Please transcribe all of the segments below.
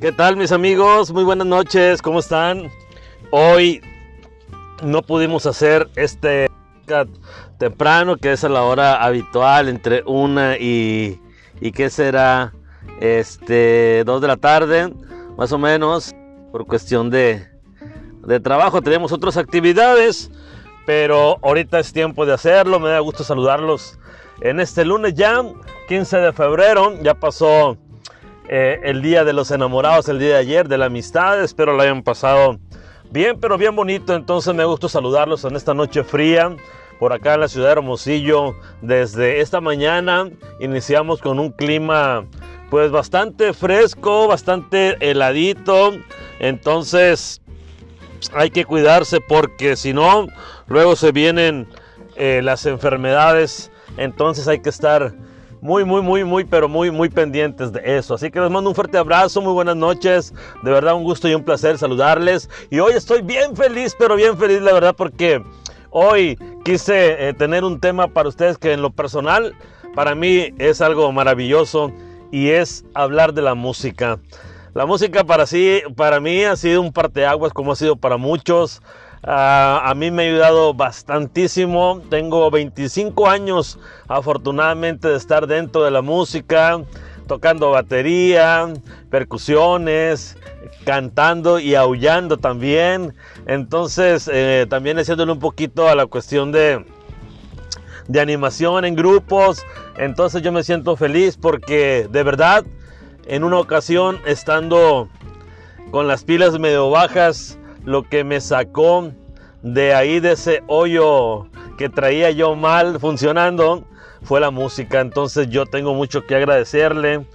¿Qué tal mis amigos? Muy buenas noches, ¿cómo están? Hoy no pudimos hacer este temprano, que es a la hora habitual, entre una y, y qué será, este, dos de la tarde, más o menos, por cuestión de, de trabajo. Tenemos otras actividades, pero ahorita es tiempo de hacerlo. Me da gusto saludarlos en este lunes ya, 15 de febrero, ya pasó eh, el día de los enamorados, el día de ayer, de la amistad. Espero lo hayan pasado bien, pero bien bonito. Entonces me gusta saludarlos en esta noche fría. Por acá en la ciudad de Hermosillo, desde esta mañana iniciamos con un clima pues bastante fresco, bastante heladito. Entonces hay que cuidarse porque si no, luego se vienen eh, las enfermedades. Entonces hay que estar muy, muy, muy, muy, pero muy, muy pendientes de eso. Así que les mando un fuerte abrazo, muy buenas noches. De verdad, un gusto y un placer saludarles. Y hoy estoy bien feliz, pero bien feliz, la verdad, porque hoy quise eh, tener un tema para ustedes que en lo personal, para mí es algo maravilloso y es hablar de la música. La música para, sí, para mí ha sido un parteaguas como ha sido para muchos. Uh, a mí me ha ayudado bastantísimo. Tengo 25 años afortunadamente de estar dentro de la música, tocando batería, percusiones, cantando y aullando también. Entonces eh, también haciéndole un poquito a la cuestión de, de animación en grupos. Entonces yo me siento feliz porque de verdad en una ocasión estando con las pilas medio bajas, lo que me sacó de ahí, de ese hoyo que traía yo mal funcionando, fue la música. Entonces yo tengo mucho que agradecerle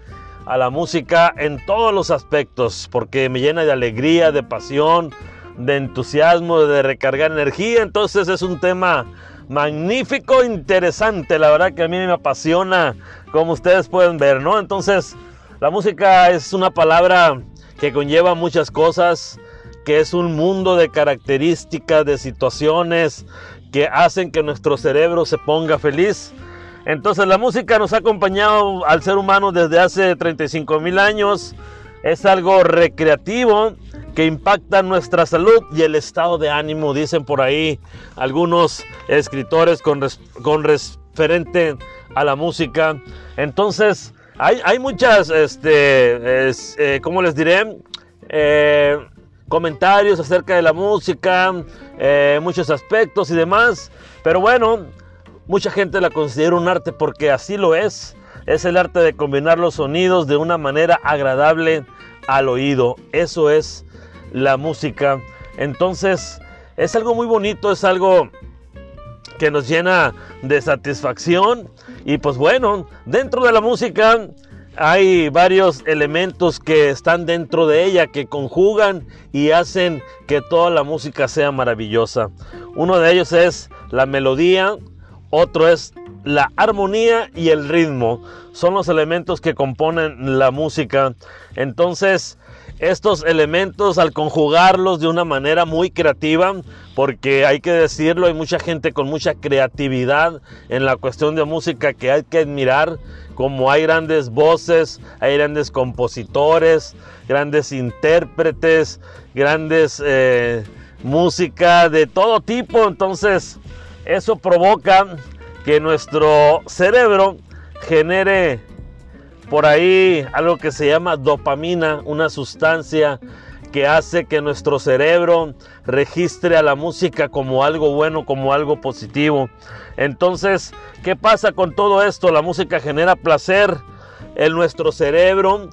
a la música en todos los aspectos, porque me llena de alegría, de pasión, de entusiasmo, de recargar energía. Entonces es un tema magnífico, interesante. La verdad que a mí me apasiona, como ustedes pueden ver, ¿no? Entonces la música es una palabra que conlleva muchas cosas que es un mundo de características, de situaciones que hacen que nuestro cerebro se ponga feliz. Entonces la música nos ha acompañado al ser humano desde hace 35 mil años. Es algo recreativo que impacta nuestra salud y el estado de ánimo, dicen por ahí algunos escritores con, con referente a la música. Entonces hay, hay muchas, este, eh, ¿cómo les diré? Eh, comentarios acerca de la música, eh, muchos aspectos y demás. Pero bueno, mucha gente la considera un arte porque así lo es. Es el arte de combinar los sonidos de una manera agradable al oído. Eso es la música. Entonces, es algo muy bonito, es algo que nos llena de satisfacción. Y pues bueno, dentro de la música hay varios elementos que están dentro de ella, que conjugan y hacen que toda la música sea maravillosa. Uno de ellos es la melodía, otro es la armonía y el ritmo. Son los elementos que componen la música. Entonces, estos elementos al conjugarlos de una manera muy creativa, porque hay que decirlo, hay mucha gente con mucha creatividad en la cuestión de música que hay que admirar como hay grandes voces, hay grandes compositores, grandes intérpretes, grandes eh, música de todo tipo. Entonces, eso provoca que nuestro cerebro genere por ahí algo que se llama dopamina, una sustancia que hace que nuestro cerebro registre a la música como algo bueno, como algo positivo. Entonces, ¿qué pasa con todo esto? La música genera placer en nuestro cerebro,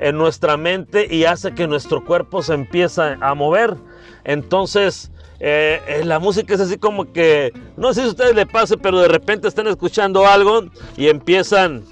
en nuestra mente y hace que nuestro cuerpo se empiece a mover. Entonces, eh, eh, la música es así como que, no sé si a ustedes les pase, pero de repente están escuchando algo y empiezan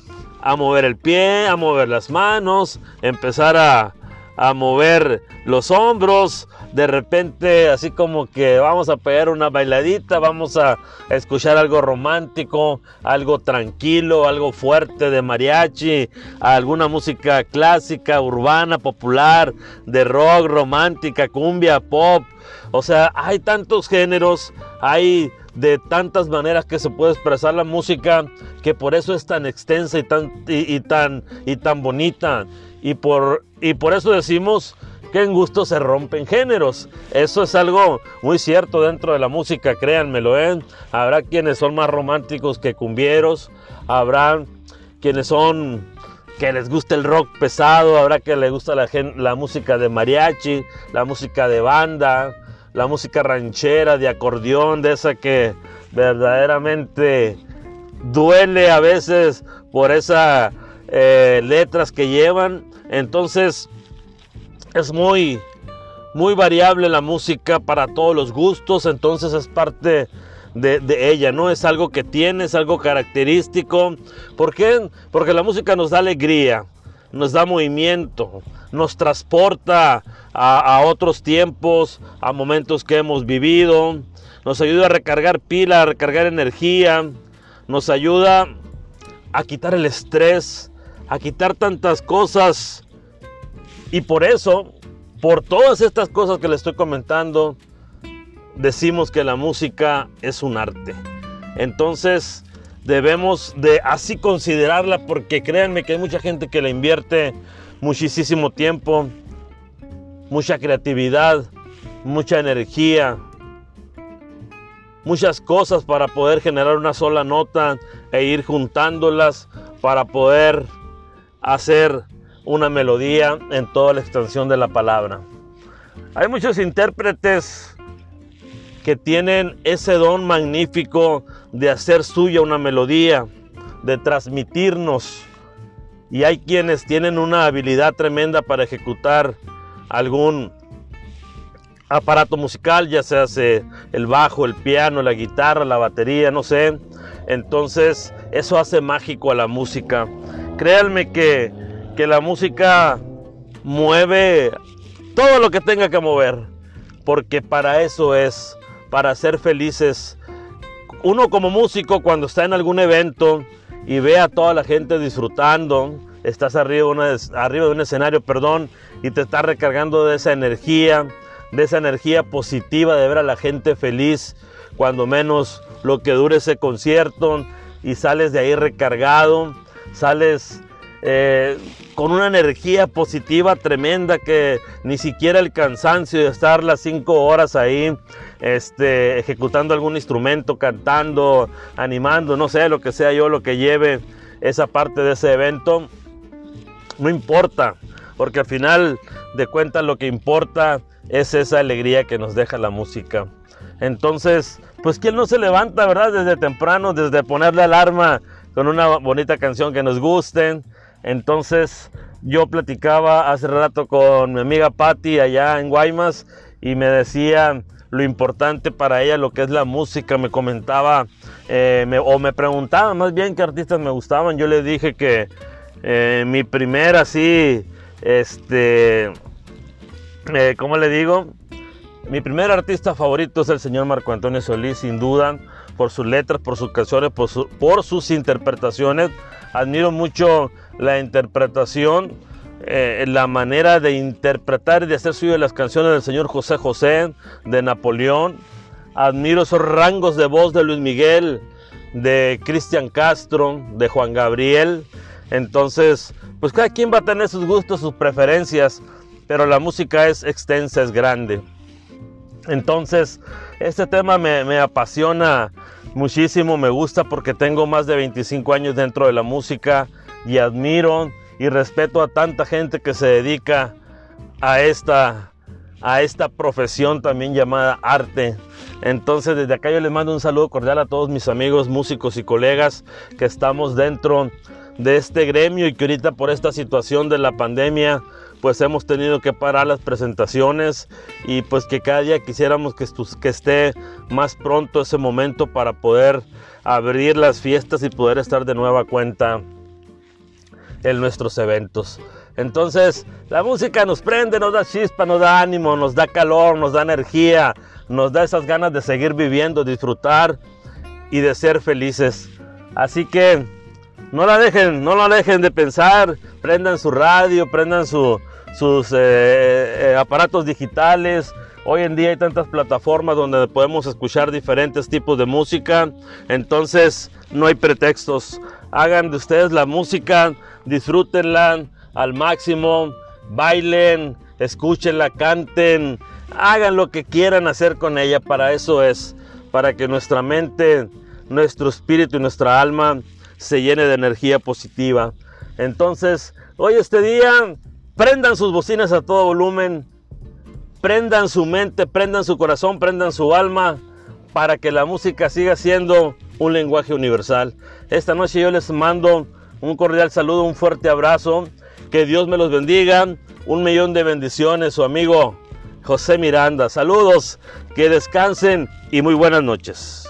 a mover el pie, a mover las manos, empezar a, a mover los hombros, de repente así como que vamos a pegar una bailadita, vamos a escuchar algo romántico, algo tranquilo, algo fuerte de mariachi, alguna música clásica, urbana, popular, de rock, romántica, cumbia, pop. O sea, hay tantos géneros, hay de tantas maneras que se puede expresar la música que por eso es tan extensa y tan, y tan, y tan bonita Y por, y por eso decimos que en gusto se rompen géneros. Eso es algo muy cierto dentro de la música, créanmelo. ¿eh? Habrá quienes son más románticos que cumbieros, habrá quienes son que les gusta el rock pesado, habrá que les gusta la, la música de mariachi, la música de banda, la música ranchera, de acordeón, de esa que verdaderamente duele a veces por esas eh, letras que llevan. Entonces es muy, muy variable la música para todos los gustos, entonces es parte de, de, ella, ¿no? Es algo que tiene, es algo característico. ¿Por qué? Porque la música nos da alegría, nos da movimiento, nos transporta a, otros tiempos, a momentos que hemos vivido, nos ayuda a recargar pila, a recargar energía, nos ayuda a quitar el estrés, a quitar tantas cosas. Y por eso, por todas estas cosas que le estoy comentando, decimos que la música es un arte. Entonces debemos de así considerarla porque créanme que hay mucha gente que le invierte muchísimo tiempo, mucha creatividad, mucha energía, muchas cosas para poder generar una sola nota e ir juntándolas para poder hacer una melodía en toda la extensión de la palabra. Hay muchos intérpretes que tienen ese don magnífico de hacer suya una melodía, de transmitirnos. Y hay quienes tienen una habilidad tremenda para ejecutar algún aparato musical, ya sea el bajo, el piano, la guitarra, la batería, no sé. Entonces, eso hace mágico a la música. Créanme que, que la música mueve todo lo que tenga que mover, porque para eso es, para ser felices. Uno como músico cuando está en algún evento y ve a toda la gente disfrutando, estás arriba, arriba de un escenario, perdón, y te estás recargando de esa energía, de esa energía positiva de ver a la gente feliz, cuando menos lo que dure ese concierto y sales de ahí recargado, sales eh, con una energía positiva tremenda que ni siquiera el cansancio de estar las cinco horas ahí este, ejecutando algún instrumento, cantando, animando, no sé, lo que sea yo, lo que lleve esa parte de ese evento, no importa, porque al final de cuentas lo que importa es esa alegría que nos deja la música. Entonces, pues quién no se levanta, ¿verdad? Desde temprano, desde ponerle alarma con una bonita canción que nos guste. Entonces, yo platicaba hace rato con mi amiga Patti allá en Guaymas y me decía lo importante para ella, lo que es la música. Me comentaba eh, o me preguntaba más bien qué artistas me gustaban. Yo le dije que eh, mi primera así, este, eh, ¿cómo le digo? Mi primer artista favorito es el señor Marco Antonio Solís, sin duda, por sus letras, por sus canciones, por, sus interpretaciones. Admiro mucho la interpretación, eh, la manera de interpretar y de hacer suyo las canciones del señor José José, de Napoleón. Admiro esos rangos de voz de Luis Miguel, de Cristian Castro, de Juan Gabriel. Entonces, pues cada quien va a tener sus gustos, sus preferencias pero la música es extensa, es grande. Entonces, este tema me, apasiona muchísimo, me gusta porque tengo más de 25 años dentro de la música y admiro y respeto a tanta gente que se dedica a esta, a esta profesión también llamada arte. Entonces desde acá yo les mando un saludo cordial a todos mis amigos músicos y colegas que estamos dentro de este gremio y que ahorita por esta situación de la pandemia pues hemos tenido que parar las presentaciones y pues que cada día quisiéramos que, que esté más pronto ese momento para poder abrir las fiestas y poder estar de nueva cuenta en nuestros eventos. Entonces, la música nos prende, nos da chispa, nos da ánimo, nos da calor, nos da energía, nos da esas ganas de seguir viviendo, disfrutar y de ser felices. Así que no la dejen, no la dejen de pensar, prendan su radio, prendan su, sus eh, eh, aparatos digitales. Hoy en día hay tantas plataformas donde podemos escuchar diferentes tipos de música. Entonces no hay pretextos. Hagan de ustedes la música, disfrútenla, al máximo, bailen, escúchenla, canten, hagan lo que quieran hacer con ella, para eso es, para que nuestra mente, nuestro espíritu y nuestra alma se llene de energía positiva. Entonces, hoy este día, prendan sus bocinas a todo volumen, prendan su mente, prendan su corazón, prendan su alma, para que la música siga siendo un lenguaje universal. Esta noche yo les mando un cordial saludo, un fuerte abrazo, que Dios me los bendiga, un millón de bendiciones, su amigo José Miranda. Saludos, que descansen y muy buenas noches.